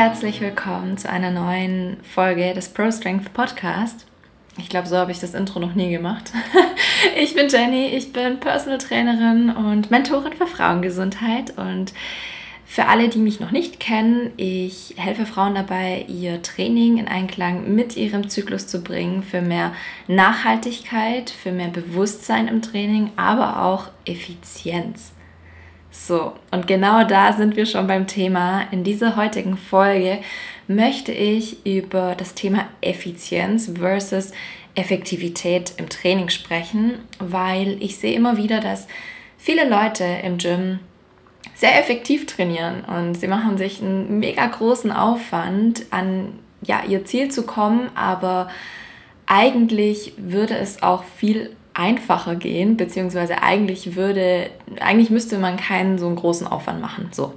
Herzlich willkommen zu einer neuen Folge des Pro Strength Podcast. Ich glaube, so habe ich das Intro noch nie gemacht. Ich bin Jenny, ich bin Personal Trainerin und Mentorin für Frauengesundheit und für alle, die mich noch nicht kennen, ich helfe Frauen dabei, ihr Training in Einklang mit ihrem Zyklus zu bringen, für mehr Nachhaltigkeit, für mehr Bewusstsein im Training, aber auch Effizienz. So, und genau da sind wir schon beim Thema. In dieser heutigen Folge möchte ich über das Thema Effizienz versus Effektivität im Training sprechen, weil ich sehe immer wieder, dass viele Leute im Gym sehr effektiv trainieren und sie machen sich einen mega großen Aufwand, an ja, ihr Ziel zu kommen, aber eigentlich würde es auch viel einfacher gehen, beziehungsweise eigentlich würde, eigentlich müsste man keinen so einen großen Aufwand machen. So.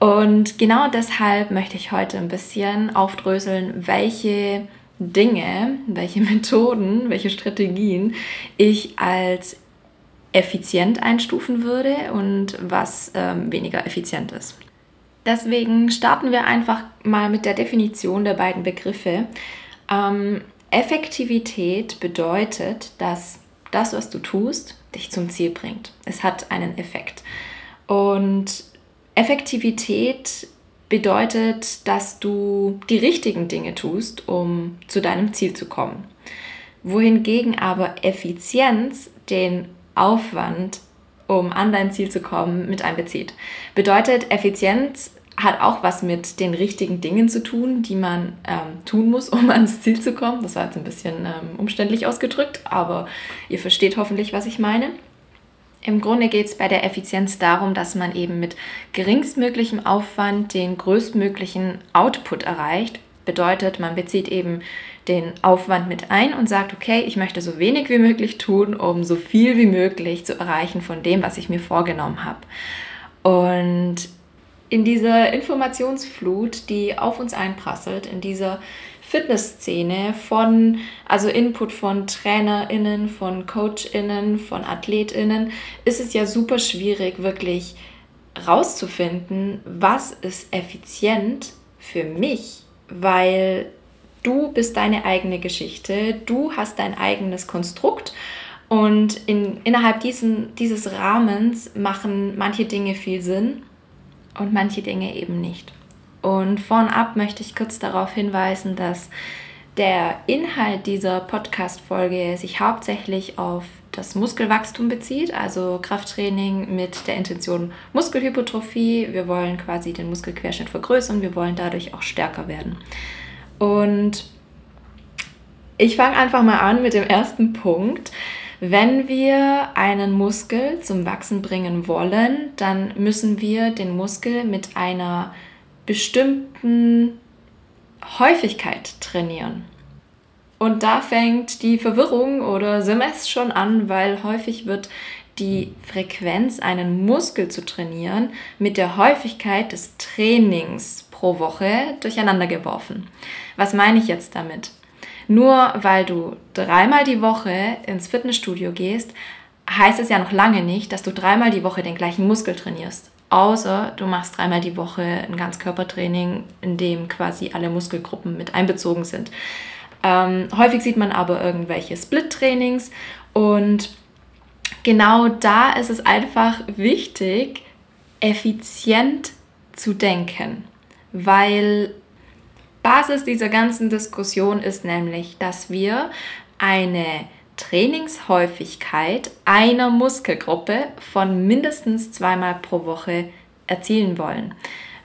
Und genau deshalb möchte ich heute ein bisschen aufdröseln, welche Dinge, welche Methoden, welche Strategien ich als effizient einstufen würde und was ähm, weniger effizient ist. Deswegen starten wir einfach mal mit der Definition der beiden Begriffe. Ähm, Effektivität bedeutet, dass das, was du tust, dich zum Ziel bringt. Es hat einen Effekt. Und Effektivität bedeutet, dass du die richtigen Dinge tust, um zu deinem Ziel zu kommen. Wohingegen aber Effizienz den Aufwand, um an dein Ziel zu kommen, mit einbezieht. Bedeutet, Effizienz hat auch was mit den richtigen Dingen zu tun, die man ähm, tun muss, um ans Ziel zu kommen. Das war jetzt ein bisschen ähm, umständlich ausgedrückt, aber ihr versteht hoffentlich, was ich meine. Im Grunde geht es bei der Effizienz darum, dass man eben mit geringstmöglichem Aufwand den größtmöglichen Output erreicht. Bedeutet, man bezieht eben den Aufwand mit ein und sagt, okay, ich möchte so wenig wie möglich tun, um so viel wie möglich zu erreichen von dem, was ich mir vorgenommen habe. Und in dieser Informationsflut, die auf uns einprasselt, in dieser Fitnessszene von, also Input von TrainerInnen, von CoachInnen, von AthletInnen, ist es ja super schwierig, wirklich rauszufinden, was ist effizient für mich, weil du bist deine eigene Geschichte, du hast dein eigenes Konstrukt und in, innerhalb diesen, dieses Rahmens machen manche Dinge viel Sinn und manche Dinge eben nicht. Und vornab möchte ich kurz darauf hinweisen, dass der Inhalt dieser Podcast-Folge sich hauptsächlich auf das Muskelwachstum bezieht, also Krafttraining mit der Intention Muskelhypertrophie. Wir wollen quasi den Muskelquerschnitt vergrößern, wir wollen dadurch auch stärker werden. Und ich fange einfach mal an mit dem ersten Punkt. Wenn wir einen Muskel zum Wachsen bringen wollen, dann müssen wir den Muskel mit einer bestimmten Häufigkeit trainieren. Und da fängt die Verwirrung oder Semester schon an, weil häufig wird die Frequenz, einen Muskel zu trainieren, mit der Häufigkeit des Trainings pro Woche durcheinander geworfen. Was meine ich jetzt damit? Nur weil du dreimal die Woche ins Fitnessstudio gehst, heißt es ja noch lange nicht, dass du dreimal die Woche den gleichen Muskel trainierst. Außer du machst dreimal die Woche ein Ganzkörpertraining, in dem quasi alle Muskelgruppen mit einbezogen sind. Ähm, häufig sieht man aber irgendwelche Split-Trainings und genau da ist es einfach wichtig, effizient zu denken, weil Basis dieser ganzen Diskussion ist nämlich, dass wir eine Trainingshäufigkeit einer Muskelgruppe von mindestens zweimal pro Woche erzielen wollen.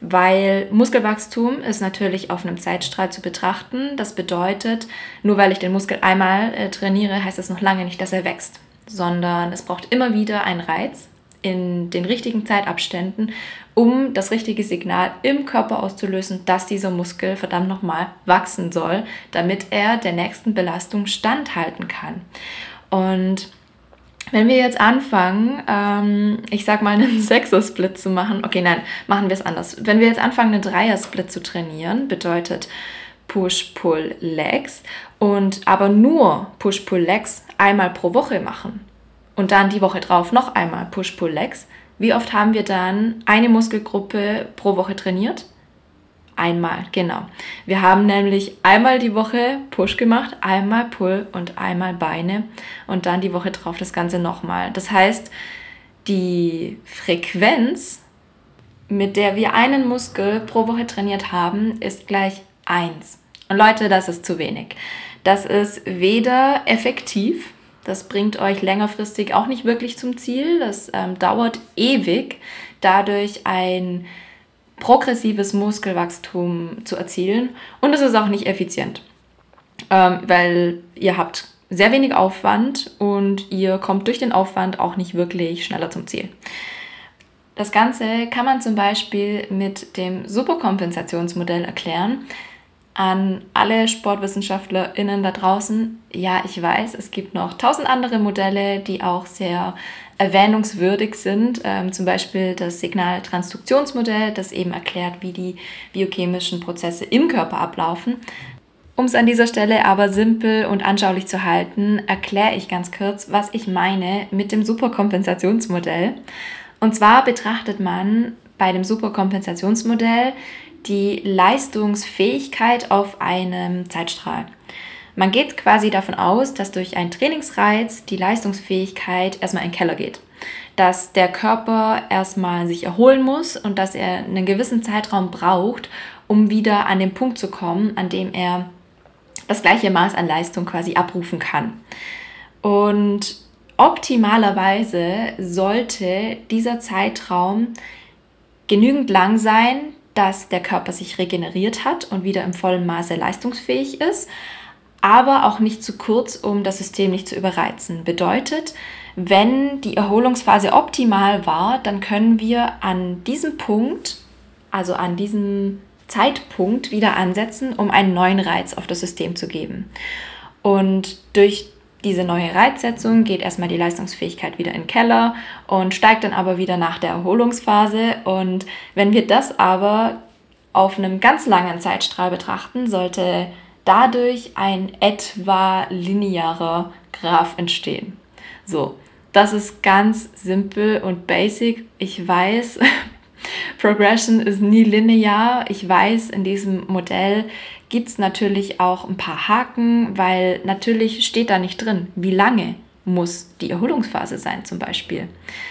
Weil Muskelwachstum ist natürlich auf einem Zeitstrahl zu betrachten. Das bedeutet, nur weil ich den Muskel einmal äh, trainiere, heißt das noch lange nicht, dass er wächst, sondern es braucht immer wieder einen Reiz in den richtigen Zeitabständen, um das richtige Signal im Körper auszulösen, dass dieser Muskel verdammt nochmal wachsen soll, damit er der nächsten Belastung standhalten kann. Und wenn wir jetzt anfangen, ähm, ich sag mal einen Sechser-Split zu machen, okay, nein, machen wir es anders. Wenn wir jetzt anfangen, einen Dreier-Split zu trainieren, bedeutet Push-Pull-Legs und aber nur Push-Pull-Legs einmal pro Woche machen und dann die Woche drauf noch einmal Push-Pull-Legs, Wie oft haben wir dann eine Muskelgruppe pro Woche trainiert? Einmal, genau. Wir haben nämlich einmal die Woche Push gemacht, einmal Pull und einmal Beine und dann die Woche drauf das Ganze nochmal. Das heißt, die Frequenz, mit der wir einen Muskel pro Woche trainiert haben, ist gleich 1. Und Leute, das ist zu wenig. Das ist weder effektiv, das bringt euch längerfristig auch nicht wirklich zum Ziel, das ähm, dauert ewig, dadurch ein progressives Muskelwachstum zu erzielen und es ist auch nicht effizient, ähm, weil ihr habt sehr wenig Aufwand und ihr kommt durch den Aufwand auch nicht wirklich schneller zum Ziel. Das Ganze kann man zum Beispiel mit dem Superkompensationsmodell erklären. An alle SportwissenschaftlerInnen da draußen, ja, ich weiß, es gibt noch tausend andere Modelle, die auch sehr erwähnungswürdig sind. Ähm, zum Beispiel das Signaltransduktionsmodell, das eben erklärt, wie die biochemischen Prozesse im Körper ablaufen. Um es an dieser Stelle aber simpel und anschaulich zu halten, erkläre ich ganz kurz, was ich meine mit dem Superkompensationsmodell. Und zwar betrachtet man bei dem Superkompensationsmodell die Leistungsfähigkeit auf einem Zeitstrahl. Man geht quasi davon aus, dass durch einen Trainingsreiz die Leistungsfähigkeit erstmal in den Keller geht. Dass der Körper erstmal sich erholen muss und dass er einen gewissen Zeitraum braucht, um wieder an den Punkt zu kommen, an dem er das gleiche Maß an Leistung quasi abrufen kann. Und optimalerweise sollte dieser Zeitraum genügend lang sein, dass der Körper sich regeneriert hat und wieder im vollen Maße leistungsfähig ist, aber auch nicht zu kurz, um das System nicht zu überreizen. Bedeutet, wenn die Erholungsphase optimal war, dann können wir an diesem Punkt, also an diesem Zeitpunkt wieder ansetzen, um einen neuen Reiz auf das System zu geben. Und durch diese neue Reizsetzung geht erstmal die Leistungsfähigkeit wieder in den Keller und steigt dann aber wieder nach der Erholungsphase. Und wenn wir das aber auf einem ganz langen Zeitstrahl betrachten, sollte dadurch ein etwa linearer Graph entstehen. So, das ist ganz simpel und basic. Ich weiß, Progression ist nie linear. Ich weiß, in diesem Modell gibt es natürlich auch ein paar Haken, weil natürlich steht da nicht drin, wie lange muss die Erholungsphase sein zum Beispiel.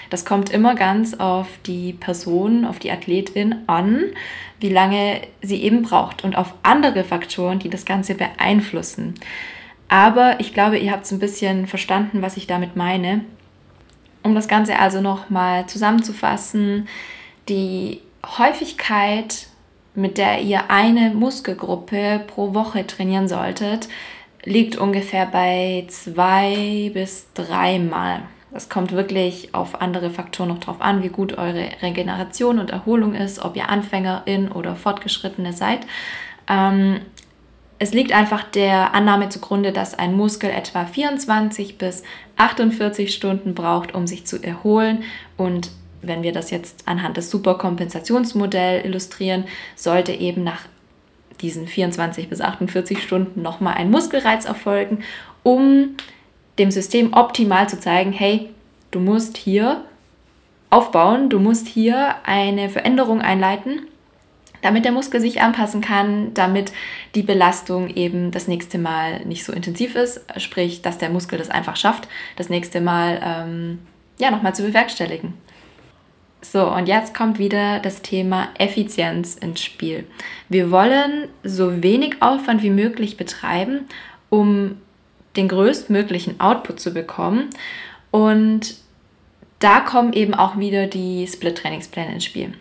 Das kommt immer ganz auf die Person, auf die Athletin an, wie lange sie eben braucht und auf andere Faktoren, die das Ganze beeinflussen. Aber ich glaube, ihr habt es ein bisschen verstanden, was ich damit meine. Um das Ganze also nochmal zusammenzufassen, die Häufigkeit, mit der ihr eine Muskelgruppe pro Woche trainieren solltet, liegt ungefähr bei zwei bis dreimal. Das kommt wirklich auf andere Faktoren noch drauf an, wie gut eure Regeneration und Erholung ist, ob ihr Anfängerin oder Fortgeschrittene seid. Ähm, es liegt einfach der Annahme zugrunde, dass ein Muskel etwa 24 bis 48 Stunden braucht, um sich zu erholen und wenn wir das jetzt anhand des Superkompensationsmodells illustrieren, sollte eben nach diesen 24 bis 48 Stunden nochmal ein Muskelreiz erfolgen, um dem System optimal zu zeigen, hey, du musst hier aufbauen, du musst hier eine Veränderung einleiten, damit der Muskel sich anpassen kann, damit die Belastung eben das nächste Mal nicht so intensiv ist, sprich, dass der Muskel das einfach schafft, das nächste Mal ähm, ja nochmal zu bewerkstelligen. So, und jetzt kommt wieder das Thema Effizienz ins Spiel. Wir wollen so wenig Aufwand wie möglich betreiben, um den größtmöglichen Output zu bekommen. Und da kommen eben auch wieder die Split-Trainingspläne ins Spiel.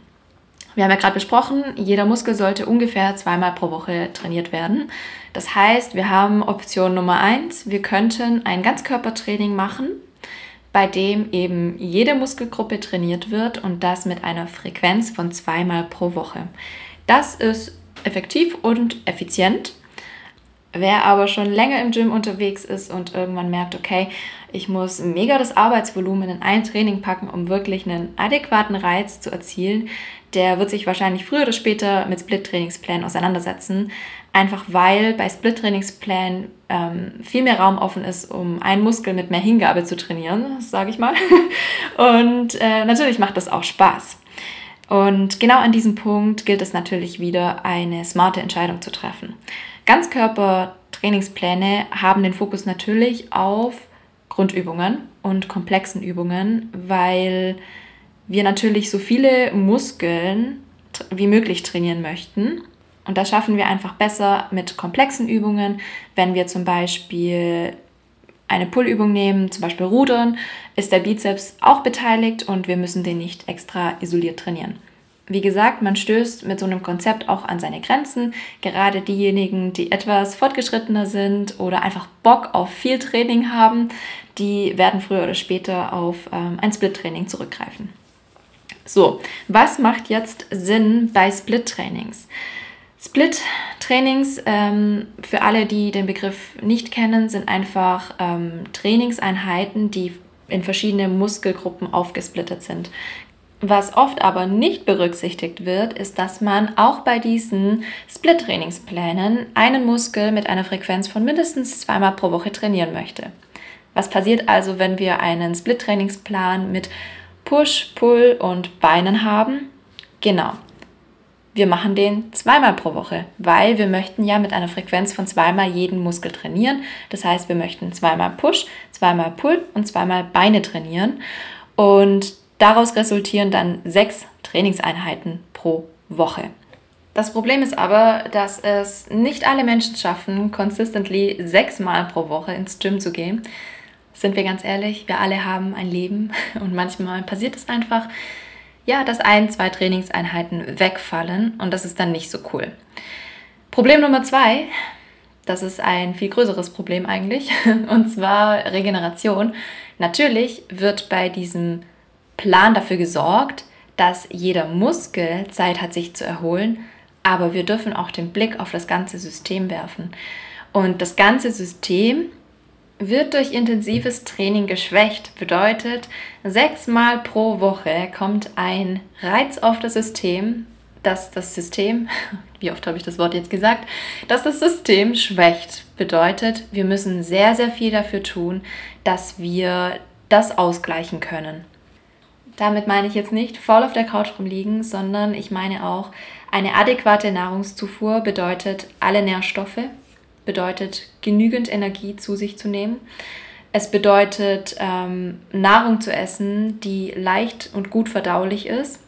Wir haben ja gerade besprochen, jeder Muskel sollte ungefähr zweimal pro Woche trainiert werden. Das heißt, wir haben Option Nummer eins: wir könnten ein Ganzkörpertraining machen bei dem eben jede Muskelgruppe trainiert wird und das mit einer Frequenz von zweimal pro Woche. Das ist effektiv und effizient. Wer aber schon länger im Gym unterwegs ist und irgendwann merkt, okay, ich muss mega das Arbeitsvolumen in ein Training packen, um wirklich einen adäquaten Reiz zu erzielen, der wird sich wahrscheinlich früher oder später mit Split-Trainingsplänen auseinandersetzen. Einfach weil bei Split-Trainingsplänen ähm, viel mehr Raum offen ist, um einen Muskel mit mehr Hingabe zu trainieren, sage ich mal. Und äh, natürlich macht das auch Spaß. Und genau an diesem Punkt gilt es natürlich wieder, eine smarte Entscheidung zu treffen. Ganzkörper-Trainingspläne haben den Fokus natürlich auf Grundübungen und komplexen Übungen, weil wir natürlich so viele Muskeln wie möglich trainieren möchten. Und das schaffen wir einfach besser mit komplexen Übungen. Wenn wir zum Beispiel eine Pullübung nehmen, zum Beispiel Rudern, ist der Bizeps auch beteiligt und wir müssen den nicht extra isoliert trainieren. Wie gesagt, man stößt mit so einem Konzept auch an seine Grenzen. Gerade diejenigen, die etwas fortgeschrittener sind oder einfach Bock auf viel Training haben, die werden früher oder später auf ähm, ein Split-Training zurückgreifen. So, was macht jetzt Sinn bei Split-Trainings? Split-Trainings, ähm, für alle, die den Begriff nicht kennen, sind einfach ähm, Trainingseinheiten, die in verschiedene Muskelgruppen aufgesplittet sind. Was oft aber nicht berücksichtigt wird, ist, dass man auch bei diesen Split-Trainingsplänen einen Muskel mit einer Frequenz von mindestens zweimal pro Woche trainieren möchte. Was passiert also, wenn wir einen Split-Trainingsplan mit Push, Pull und Beinen haben? Genau. Wir machen den zweimal pro Woche, weil wir möchten ja mit einer Frequenz von zweimal jeden Muskel trainieren. Das heißt, wir möchten zweimal Push, zweimal Pull und zweimal Beine trainieren. Und Daraus resultieren dann sechs Trainingseinheiten pro Woche. Das Problem ist aber, dass es nicht alle Menschen schaffen, consistently sechsmal pro Woche ins Gym zu gehen. Sind wir ganz ehrlich, wir alle haben ein Leben und manchmal passiert es einfach, ja, dass ein, zwei Trainingseinheiten wegfallen und das ist dann nicht so cool. Problem Nummer zwei, das ist ein viel größeres Problem eigentlich, und zwar Regeneration. Natürlich wird bei diesem Plan dafür gesorgt, dass jeder Muskel Zeit hat, sich zu erholen, aber wir dürfen auch den Blick auf das ganze System werfen. Und das ganze System wird durch intensives Training geschwächt. Bedeutet, sechsmal pro Woche kommt ein Reiz auf das System, dass das System, wie oft habe ich das Wort jetzt gesagt, dass das System schwächt. Bedeutet, wir müssen sehr, sehr viel dafür tun, dass wir das ausgleichen können. Damit meine ich jetzt nicht faul auf der Couch rumliegen, sondern ich meine auch, eine adäquate Nahrungszufuhr bedeutet alle Nährstoffe, bedeutet genügend Energie zu sich zu nehmen. Es bedeutet ähm, Nahrung zu essen, die leicht und gut verdaulich ist.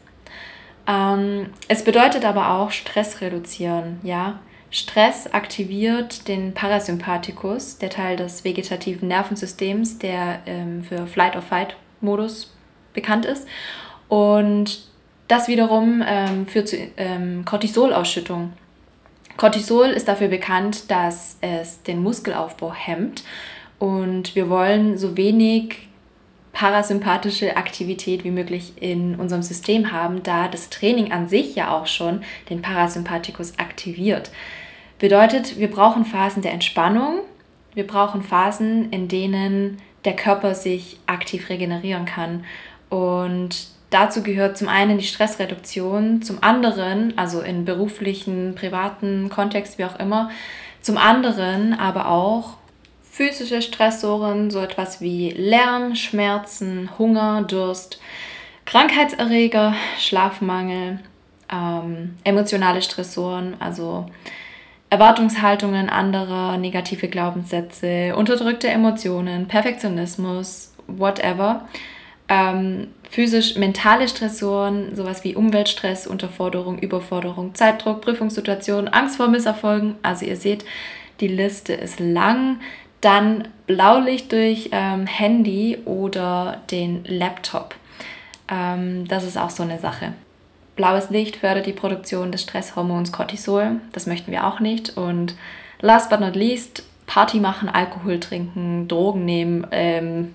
Ähm, es bedeutet aber auch Stress reduzieren. Ja? Stress aktiviert den Parasympathikus, der Teil des vegetativen Nervensystems, der ähm, für Flight-or-Fight-Modus bekannt ist. Und das wiederum ähm, führt zu ähm, Cortisolausschüttung. Cortisol ist dafür bekannt, dass es den Muskelaufbau hemmt und wir wollen so wenig parasympathische Aktivität wie möglich in unserem System haben, da das Training an sich ja auch schon den Parasympathikus aktiviert. Bedeutet, wir brauchen Phasen der Entspannung, wir brauchen Phasen, in denen der Körper sich aktiv regenerieren kann und dazu gehört zum einen die Stressreduktion, zum anderen, also in beruflichen, privaten Kontext, wie auch immer, zum anderen aber auch physische Stressoren, so etwas wie Lärm, Schmerzen, Hunger, Durst, Krankheitserreger, Schlafmangel, ähm, emotionale Stressoren, also Erwartungshaltungen anderer, negative Glaubenssätze, unterdrückte Emotionen, Perfektionismus, whatever ähm, physisch-mentale Stressoren, sowas wie Umweltstress, Unterforderung, Überforderung, Zeitdruck, Prüfungssituationen, Angst vor Misserfolgen. Also ihr seht, die Liste ist lang. Dann Blaulicht durch ähm, Handy oder den Laptop. Ähm, das ist auch so eine Sache. Blaues Licht fördert die Produktion des Stresshormons Cortisol. Das möchten wir auch nicht. Und last but not least, Party machen, Alkohol trinken, Drogen nehmen, ähm,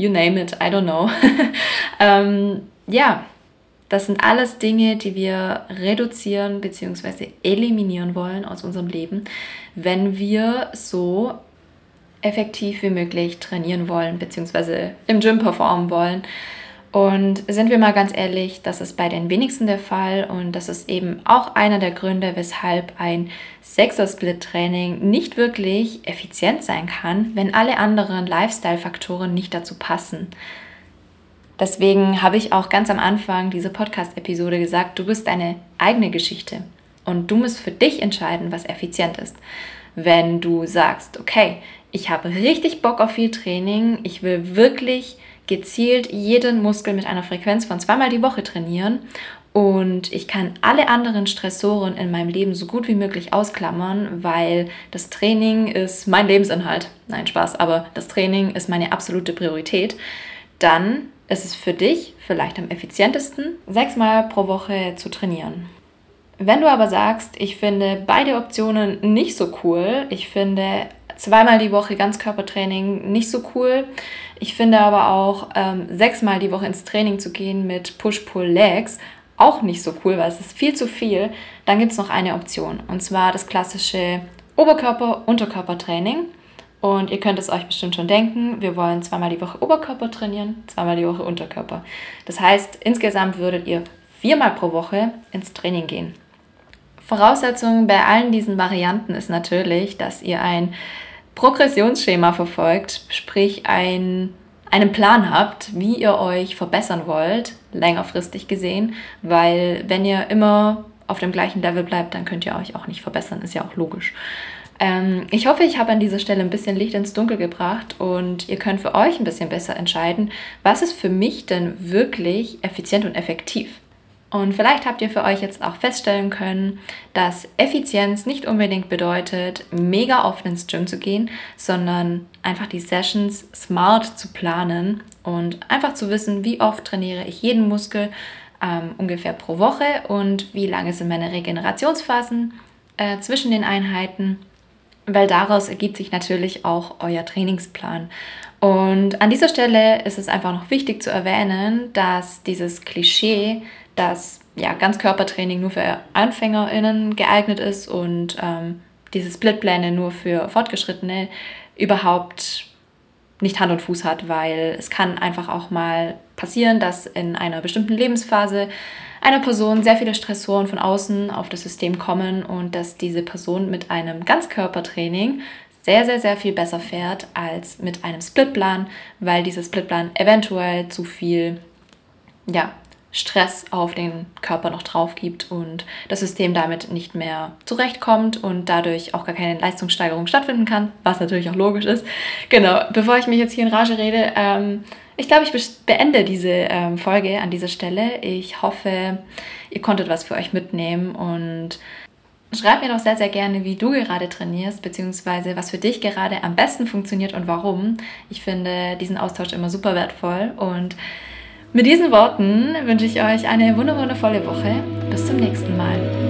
you name it, I don't know. ähm, ja, Das sind alles Dinge, die wir reduzieren bzw. eliminieren wollen aus unserem Leben, wenn wir so effektiv wie möglich trainieren wollen bzw. im Gym performen wollen. Und sind wir mal ganz ehrlich, das ist bei den wenigsten der Fall und das ist eben auch einer der Gründe, weshalb ein Sechser-Split-Training nicht wirklich effizient sein kann, wenn alle anderen Lifestyle-Faktoren nicht dazu passen. Deswegen habe ich auch ganz am Anfang dieser Podcast-Episode gesagt, du bist deine eigene Geschichte und du musst für dich entscheiden, was effizient ist. Wenn du sagst, okay, ich habe richtig Bock auf viel Training, ich will wirklich gezielt jeden Muskel mit einer Frequenz von zweimal die Woche trainieren und ich kann alle anderen Stressoren in meinem Leben so gut wie möglich ausklammern, weil das Training ist mein Lebensinhalt. Nein, Spaß, aber das Training ist meine absolute Priorität. Dann ist es für dich vielleicht am effizientesten, sechsmal pro Woche zu trainieren. Wenn du aber sagst, ich finde beide Optionen nicht so cool, ich finde zweimal die Woche Ganzkörpertraining nicht so cool. Ich finde aber auch ähm, sechsmal die Woche ins Training zu gehen mit Push-Pull-Legs auch nicht so cool, weil es ist viel zu viel. Dann gibt es noch eine Option und zwar das klassische Oberkörper-Unterkörper-Training. Und ihr könnt es euch bestimmt schon denken, wir wollen zweimal die Woche Oberkörper trainieren, zweimal die Woche Unterkörper. Das heißt, insgesamt würdet ihr viermal pro Woche ins Training gehen. Voraussetzung bei allen diesen Varianten ist natürlich, dass ihr ein Progressionsschema verfolgt, sprich ein, einen Plan habt, wie ihr euch verbessern wollt, längerfristig gesehen, weil wenn ihr immer auf dem gleichen Level bleibt, dann könnt ihr euch auch nicht verbessern, ist ja auch logisch. Ähm, ich hoffe, ich habe an dieser Stelle ein bisschen Licht ins Dunkel gebracht und ihr könnt für euch ein bisschen besser entscheiden, was ist für mich denn wirklich effizient und effektiv. Und vielleicht habt ihr für euch jetzt auch feststellen können, dass Effizienz nicht unbedingt bedeutet, mega oft ins Gym zu gehen, sondern einfach die Sessions smart zu planen und einfach zu wissen, wie oft trainiere ich jeden Muskel ähm, ungefähr pro Woche und wie lange sind meine Regenerationsphasen äh, zwischen den Einheiten, weil daraus ergibt sich natürlich auch euer Trainingsplan. Und an dieser Stelle ist es einfach noch wichtig zu erwähnen, dass dieses Klischee, dass ja, Ganzkörpertraining nur für AnfängerInnen geeignet ist und ähm, diese Splitpläne nur für Fortgeschrittene überhaupt nicht Hand und Fuß hat, weil es kann einfach auch mal passieren, dass in einer bestimmten Lebensphase einer Person sehr viele Stressoren von außen auf das System kommen und dass diese Person mit einem Ganzkörpertraining sehr, sehr, sehr viel besser fährt als mit einem Splitplan, weil dieser Splitplan eventuell zu viel ja, Stress auf den Körper noch drauf gibt und das System damit nicht mehr zurechtkommt und dadurch auch gar keine Leistungssteigerung stattfinden kann, was natürlich auch logisch ist. Genau, bevor ich mich jetzt hier in Rage rede, ähm, ich glaube, ich beende diese ähm, Folge an dieser Stelle. Ich hoffe, ihr konntet was für euch mitnehmen und Schreib mir doch sehr, sehr gerne, wie du gerade trainierst, beziehungsweise was für dich gerade am besten funktioniert und warum. Ich finde diesen Austausch immer super wertvoll und mit diesen Worten wünsche ich euch eine wundervolle Woche. Bis zum nächsten Mal.